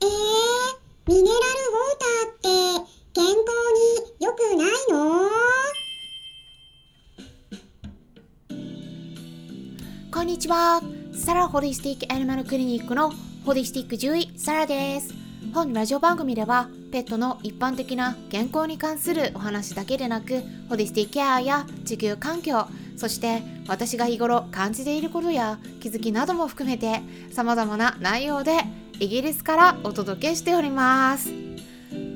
えー、ミネラルウォーターって健康に良くないの？こんにちは。サラホリスティックアニマルクリニックのホリスティック獣医サラです。本ラジオ番組ではペットの一般的な健康に関するお話だけでなくホリスティックケアや地球環境そして私が日頃感じていることや気づきなども含めて様々な内容でイギリスからお届けしております。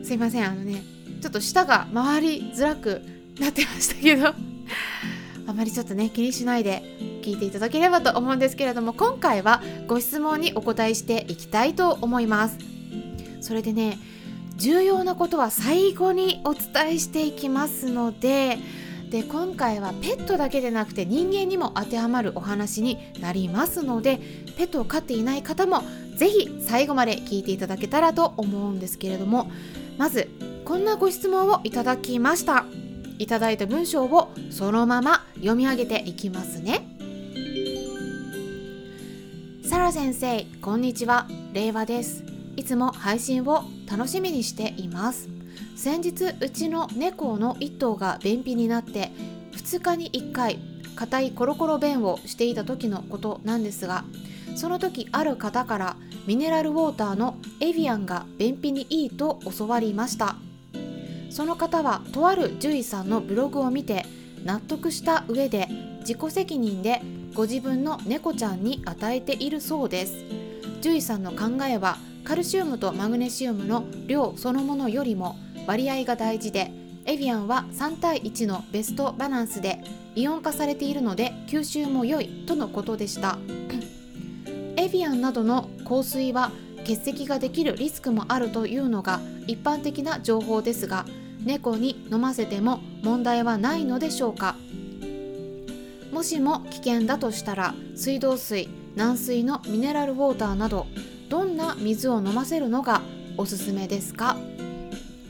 すいませんあのねちょっと舌が回りづらくなってましたけど あまりちょっとね気にしないで聞いていただければと思うんですけれども今回はご質問にお答えしていきたいと思います。それでね重要なことは最後にお伝えしていきますのでで今回はペットだけでなくて人間にも当てはまるお話になりますのでペットを飼っていない方もぜひ最後まで聞いていただけたらと思うんですけれどもまずこんなご質問をいただきました。いただいた文章をそのまま読み上げていきますね。サラ先生こんにちは。令和です。いつも配信を楽しみにしています。先日うちの猫の1頭が便秘になって2日に1回硬いコロコロ便をしていた時のことなんですがその時ある方からミネラルウォーターのエビアンが便秘にいいと教わりました。その方はとある獣医さんのブログを見て納得した上で自己責任でご自分の猫ちゃんに与えているそうです。獣医さんの考えはカルシウムとマグネシウムの量そのものよりも割合が大事でエビアンは3対1のベストバランスでイオン化されているので吸収も良いとのことでした。エビアンなどの香水は結石ができるリスクもあるというのが一般的な情報ですが猫に飲ませても問題はないのでしょうか。もしも危険だとしたら水道水軟水のミネラルウォーターなどどんな水を飲ませるのがおすすめですか？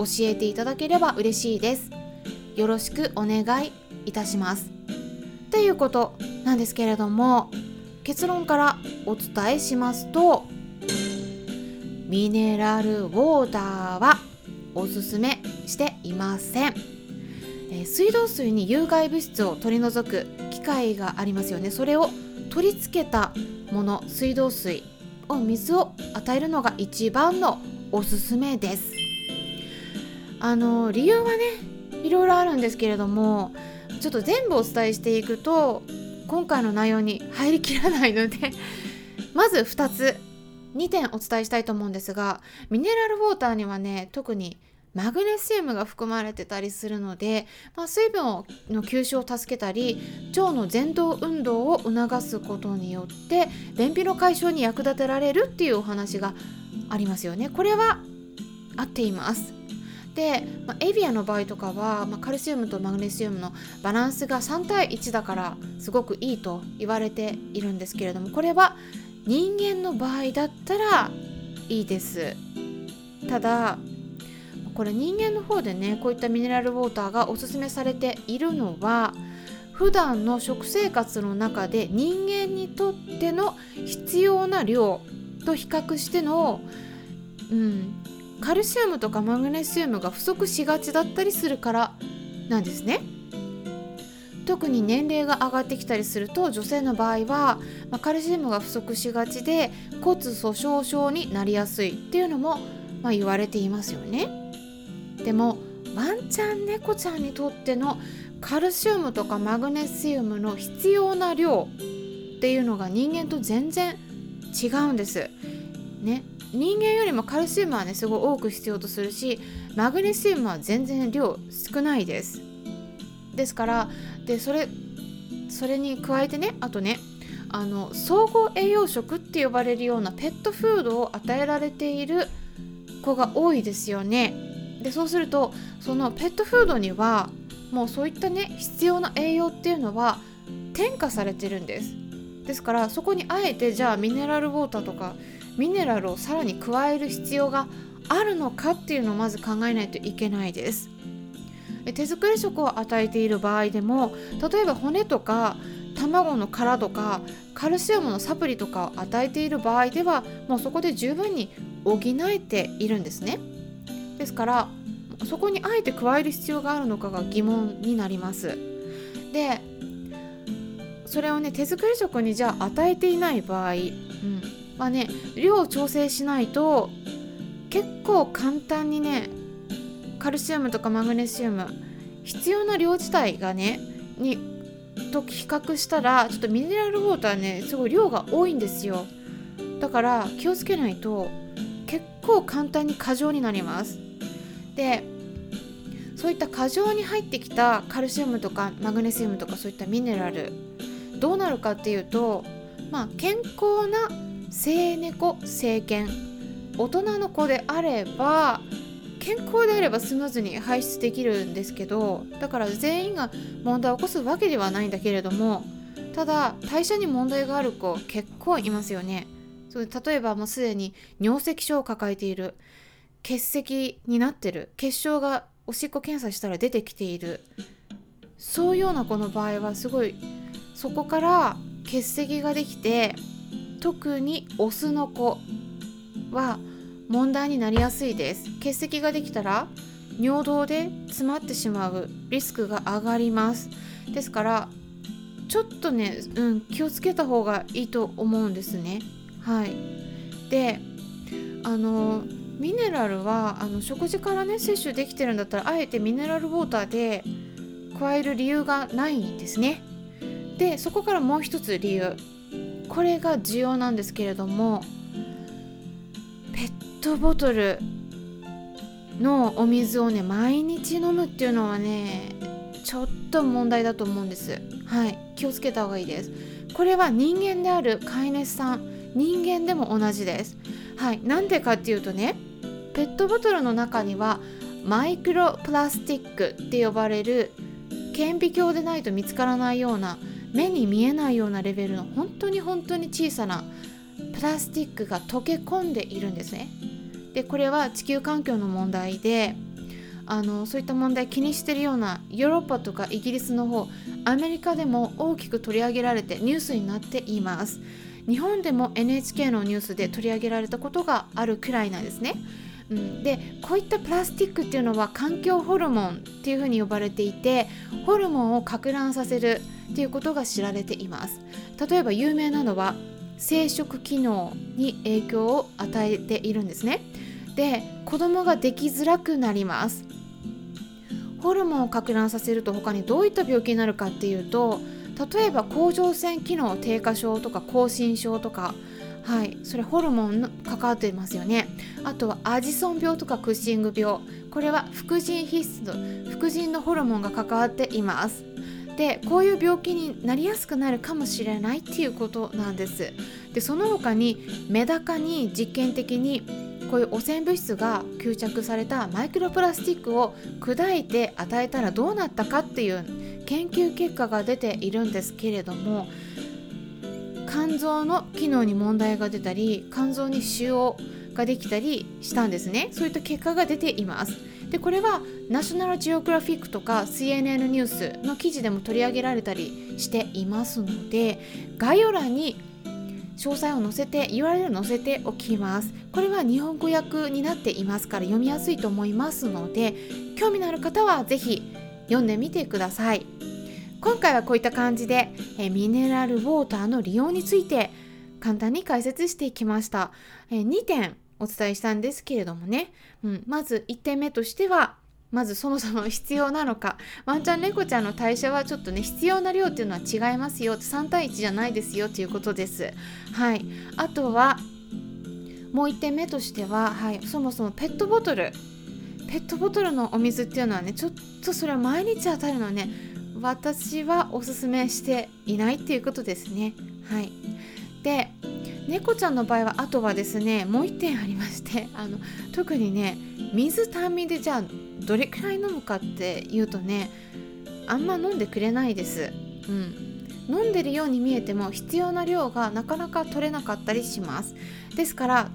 教えていただければ嬉しいです。よろしくお願いいたします。っていうことなんですけれども結論からお伝えしますとミネラルウォーターはおすすめしていません、え水道水に有害物質を取り除く機械がありますよね。それを取り付けたもの水道水を水を与えるのが一番のおすすめです。あの理由はねいろいろあるんですけれどもちょっと全部お伝えしていくと今回の内容に入りきらないので まず2つ2点お伝えしたいと思うんですがミネラルウォーターにはね特にマグネシウムが含まれてたりするので、まあ、水分をの吸収を助けたり腸の前動運動を促すことによって便秘の解消に役立てられるっていうお話がありますよね。これは合っています。で、まあ、エビアの場合とかは、まあ、カルシウムとマグネシウムのバランスが3対1だからすごくいいと言われているんですけれどもこれは人間の場合だったらいいです。ただこれ人間の方でねこういったミネラルウォーターがおすすめされているのは普段の食生活の中で人間にとっての必要な量と比較しての、うん、カルシウムとかマグネシウムが不足しがちだったりするからなんですね。特に年齢が上がってきたりすると女性の場合は、まあ、カルシウムが不足しがちで骨粗しょう症になりやすいっていうのも、まあ、言われていますよね。でもワンちゃん猫ちゃんにとってのカルシウムとかマグネシウムの必要な量っていうのが人間と全然違うんです。ね、人間よりもカルシウムはねすごい多く必要とするしマグネシウムは全然量少ないです。ですからでそれそれに加えてねあとねあの総合栄養食って呼ばれるようなペットフードを与えられている子が多いですよね。でそうするとそのペットフードにはもうそういったね必要な栄養っていうのは添加されてるんですですからそこにあえてじゃあミネラルウォーターとかミネラルをさらに加える必要があるのかっていうのをまず考えないといけないです。手作り食を与えている場合でも例えば骨とか卵の殻とかカルシウムのサプリとかを与えている場合ではもうそこで十分に補えているんですね。ですからそこにあえて加える必要があるのかが疑問になります。でそれをね手作り食にじゃあ与えていない場合、うん、まあね量を調整しないと結構簡単にねカルシウムとかマグネシウム必要な量自体がねにと比較したらちょっとミネラルウォーターねすごい量が多いんですよ。だから気をつけないと結構簡単に過剰になります。でそういった過剰に入ってきたカルシウムとかマグネシウムとかそういったミネラルどうなるかっていうとまあ健康な生猫生犬大人の子であれば健康であればスムーズに排出できるんですけどだから全員が問題を起こすわけではないんだけれどもただ代謝に問題がある子結構いますよね。そう例えばもうすでに尿石症を抱えている血石になってる血症がおしっこ検査したら出てきているそういうような子の場合はすごいそこから血石ができて特にオスの子は問題になりやすいです。血石ができたら尿道で詰まってしまうリスクが上がります。ですからちょっとね、うん、気をつけた方がいいと思うんですね。はい。であのミネラルはあの食事からね摂取できてるんだったらあえてミネラルウォーターで加える理由がないんですね。でそこからもう一つ理由。これが重要なんですけれどもペットボトルのお水をね毎日飲むっていうのはねちょっと問題だと思うんです。はい。気をつけた方がいいです。これは人間である飼い主さん人間でも同じです。はい。なんでかっていうとねペットボトルの中にはマイクロプラスチックって呼ばれる顕微鏡でないと見つからないような目に見えないようなレベルの本当に本当に小さなプラスチックが溶け込んでいるんですね。でこれは地球環境の問題であのそういった問題気にしてるようなヨーロッパとかイギリスの方アメリカでも大きく取り上げられてニュースになっています。日本でも NHK のニュースで取り上げられたことがあるくらいなんですね、うん、でこういったプラスチックっていうのは環境ホルモンっていうふうに呼ばれていてホルモンを攪乱させるっていうことが知られています。例えば有名なのは生殖機能に影響を与えているんですね。で子供ができづらくなります。ホルモンをか乱させると他にどういった病気になるかっていうと例えば甲状腺機能低下症とか亢進症とかはいそれホルモンの関わってますよね。あとはアジソン病とかクッシング病。これは副腎皮質の副腎のホルモンが関わっています。でこういう病気になりやすくなるかもしれないっていうことなんです。でその他にメダカに実験的にこういう汚染物質が吸着されたマイクロプラスチックを砕いて与えたらどうなったかっていう研究結果が出ているんですけれども肝臓の機能に問題が出たり肝臓に腫瘍ができたりしたんですね。そういった結果が出ています。でこれはナショナルジオグラフィックとか CNN ニュースの記事でも取り上げられたりしていますので概要欄に詳細を載せて URL 載せておきます。これは日本語訳になっていますから読みやすいと思いますので興味のある方は是非読んでみてください。今回はこういった感じでえミネラルウォーターの利用について簡単に解説していきました。え2点。お伝えしたんですけれどもね、うん、まず1点目としてはまずそもそも必要なのか。ワンちゃん猫ちゃんの代謝はちょっとね必要な量っていうのは違いますよ。3対1じゃないですよということです。はい。あとはもう1点目としては、はい、そもそもペットボトル。ペットボトルのお水っていうのはねちょっとそれは毎日当たるのね私はおすすめしていないっていうことですね。はい。で猫ちゃんの場合はあとはですねもう1点ありましてあの特にね水単味でじゃあどれくらい飲むかっていうとねあんま飲んでくれないです。うん、飲んでるように見えても必要な量がなかなか取れなかったりします。ですから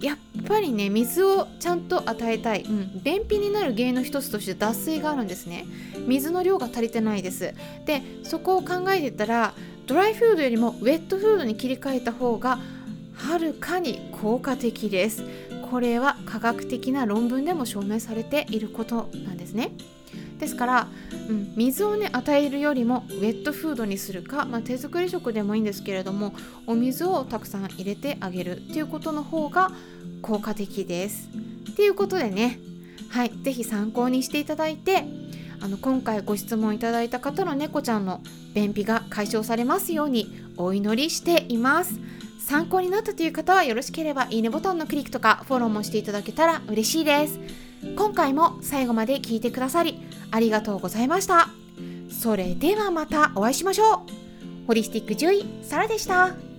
やっぱりね水をちゃんと与えたい、うん、便秘になる原因の一つとして脱水があるんですね。水の量が足りてないです。でそこを考えてたらドライフードよりもウェットフードに切り替えた方がはるかに効果的ですこれは科学的な論文でも証明されていることなんですね。ですから、うん、水をね与えるよりもウェットフードにするか、まあ、手作り食でもいいんですけれどもお水をたくさん入れてあげるっていうことの方が効果的です。っていうことでねはい是非参考にしていただいてあの今回ご質問いただいた方の猫ちゃんの便秘が解消されますようにお祈りしています。参考になったという方はよろしければいいねボタンのクリックとかフォローもしていただけたら嬉しいです。今回も最後まで聞いてくださりありがとうございました。それではまたお会いしましょう。ホリスティック獣医サラでした。